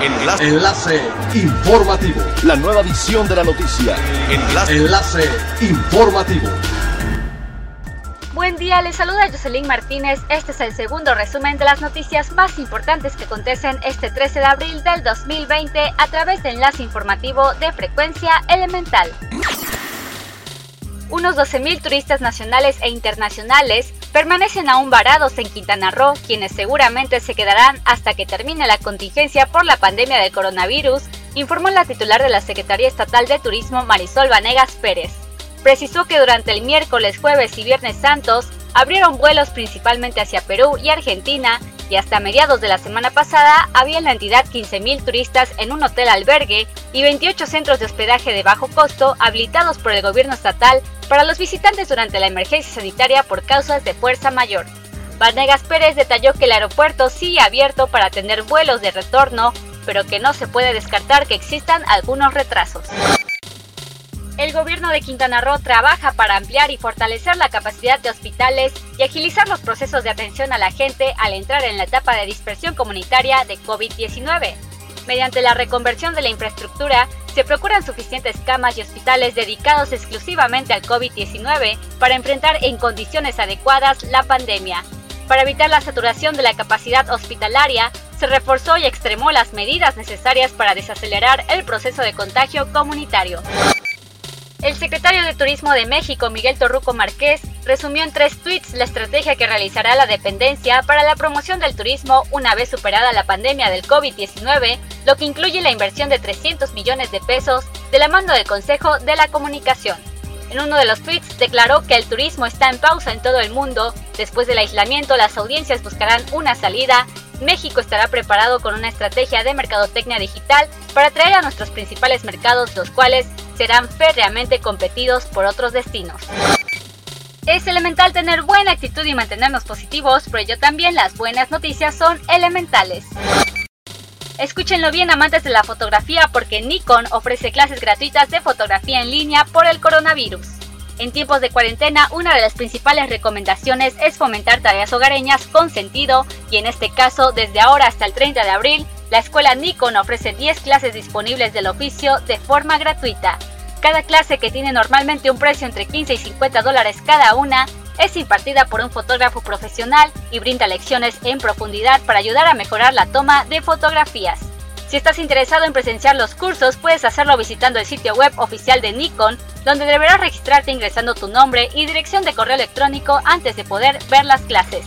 Enlace. Enlace informativo. La nueva edición de la noticia. Enlace. Enlace informativo. Buen día, les saluda Jocelyn Martínez. Este es el segundo resumen de las noticias más importantes que acontecen este 13 de abril del 2020 a través de enlace informativo de frecuencia elemental. Unos 12.000 turistas nacionales e internacionales permanecen aún varados en Quintana Roo, quienes seguramente se quedarán hasta que termine la contingencia por la pandemia del coronavirus, informó la titular de la Secretaría Estatal de Turismo Marisol Vanegas Pérez. Precisó que durante el miércoles, jueves y viernes santos abrieron vuelos principalmente hacia Perú y Argentina y hasta mediados de la semana pasada había en la entidad 15.000 turistas en un hotel albergue y 28 centros de hospedaje de bajo costo habilitados por el gobierno estatal para los visitantes durante la emergencia sanitaria por causas de fuerza mayor. Vanegas Pérez detalló que el aeropuerto sigue abierto para tener vuelos de retorno, pero que no se puede descartar que existan algunos retrasos. El gobierno de Quintana Roo trabaja para ampliar y fortalecer la capacidad de hospitales y agilizar los procesos de atención a la gente al entrar en la etapa de dispersión comunitaria de COVID-19. Mediante la reconversión de la infraestructura, se procuran suficientes camas y hospitales dedicados exclusivamente al COVID-19 para enfrentar en condiciones adecuadas la pandemia. Para evitar la saturación de la capacidad hospitalaria, se reforzó y extremó las medidas necesarias para desacelerar el proceso de contagio comunitario. El secretario de Turismo de México, Miguel Torruco Márquez, resumió en tres tweets la estrategia que realizará la dependencia para la promoción del turismo una vez superada la pandemia del COVID-19, lo que incluye la inversión de 300 millones de pesos de la mano del Consejo de la Comunicación. En uno de los tweets declaró que el turismo está en pausa en todo el mundo, después del aislamiento las audiencias buscarán una salida, México estará preparado con una estrategia de mercadotecnia digital para atraer a nuestros principales mercados, los cuales serán férreamente competidos por otros destinos. Es elemental tener buena actitud y mantenernos positivos, pero yo también las buenas noticias son elementales. Escúchenlo bien amantes de la fotografía porque Nikon ofrece clases gratuitas de fotografía en línea por el coronavirus. En tiempos de cuarentena, una de las principales recomendaciones es fomentar tareas hogareñas con sentido y en este caso, desde ahora hasta el 30 de abril, la escuela Nikon ofrece 10 clases disponibles del oficio de forma gratuita. Cada clase que tiene normalmente un precio entre 15 y 50 dólares cada una es impartida por un fotógrafo profesional y brinda lecciones en profundidad para ayudar a mejorar la toma de fotografías. Si estás interesado en presenciar los cursos, puedes hacerlo visitando el sitio web oficial de Nikon, donde deberás registrarte ingresando tu nombre y dirección de correo electrónico antes de poder ver las clases.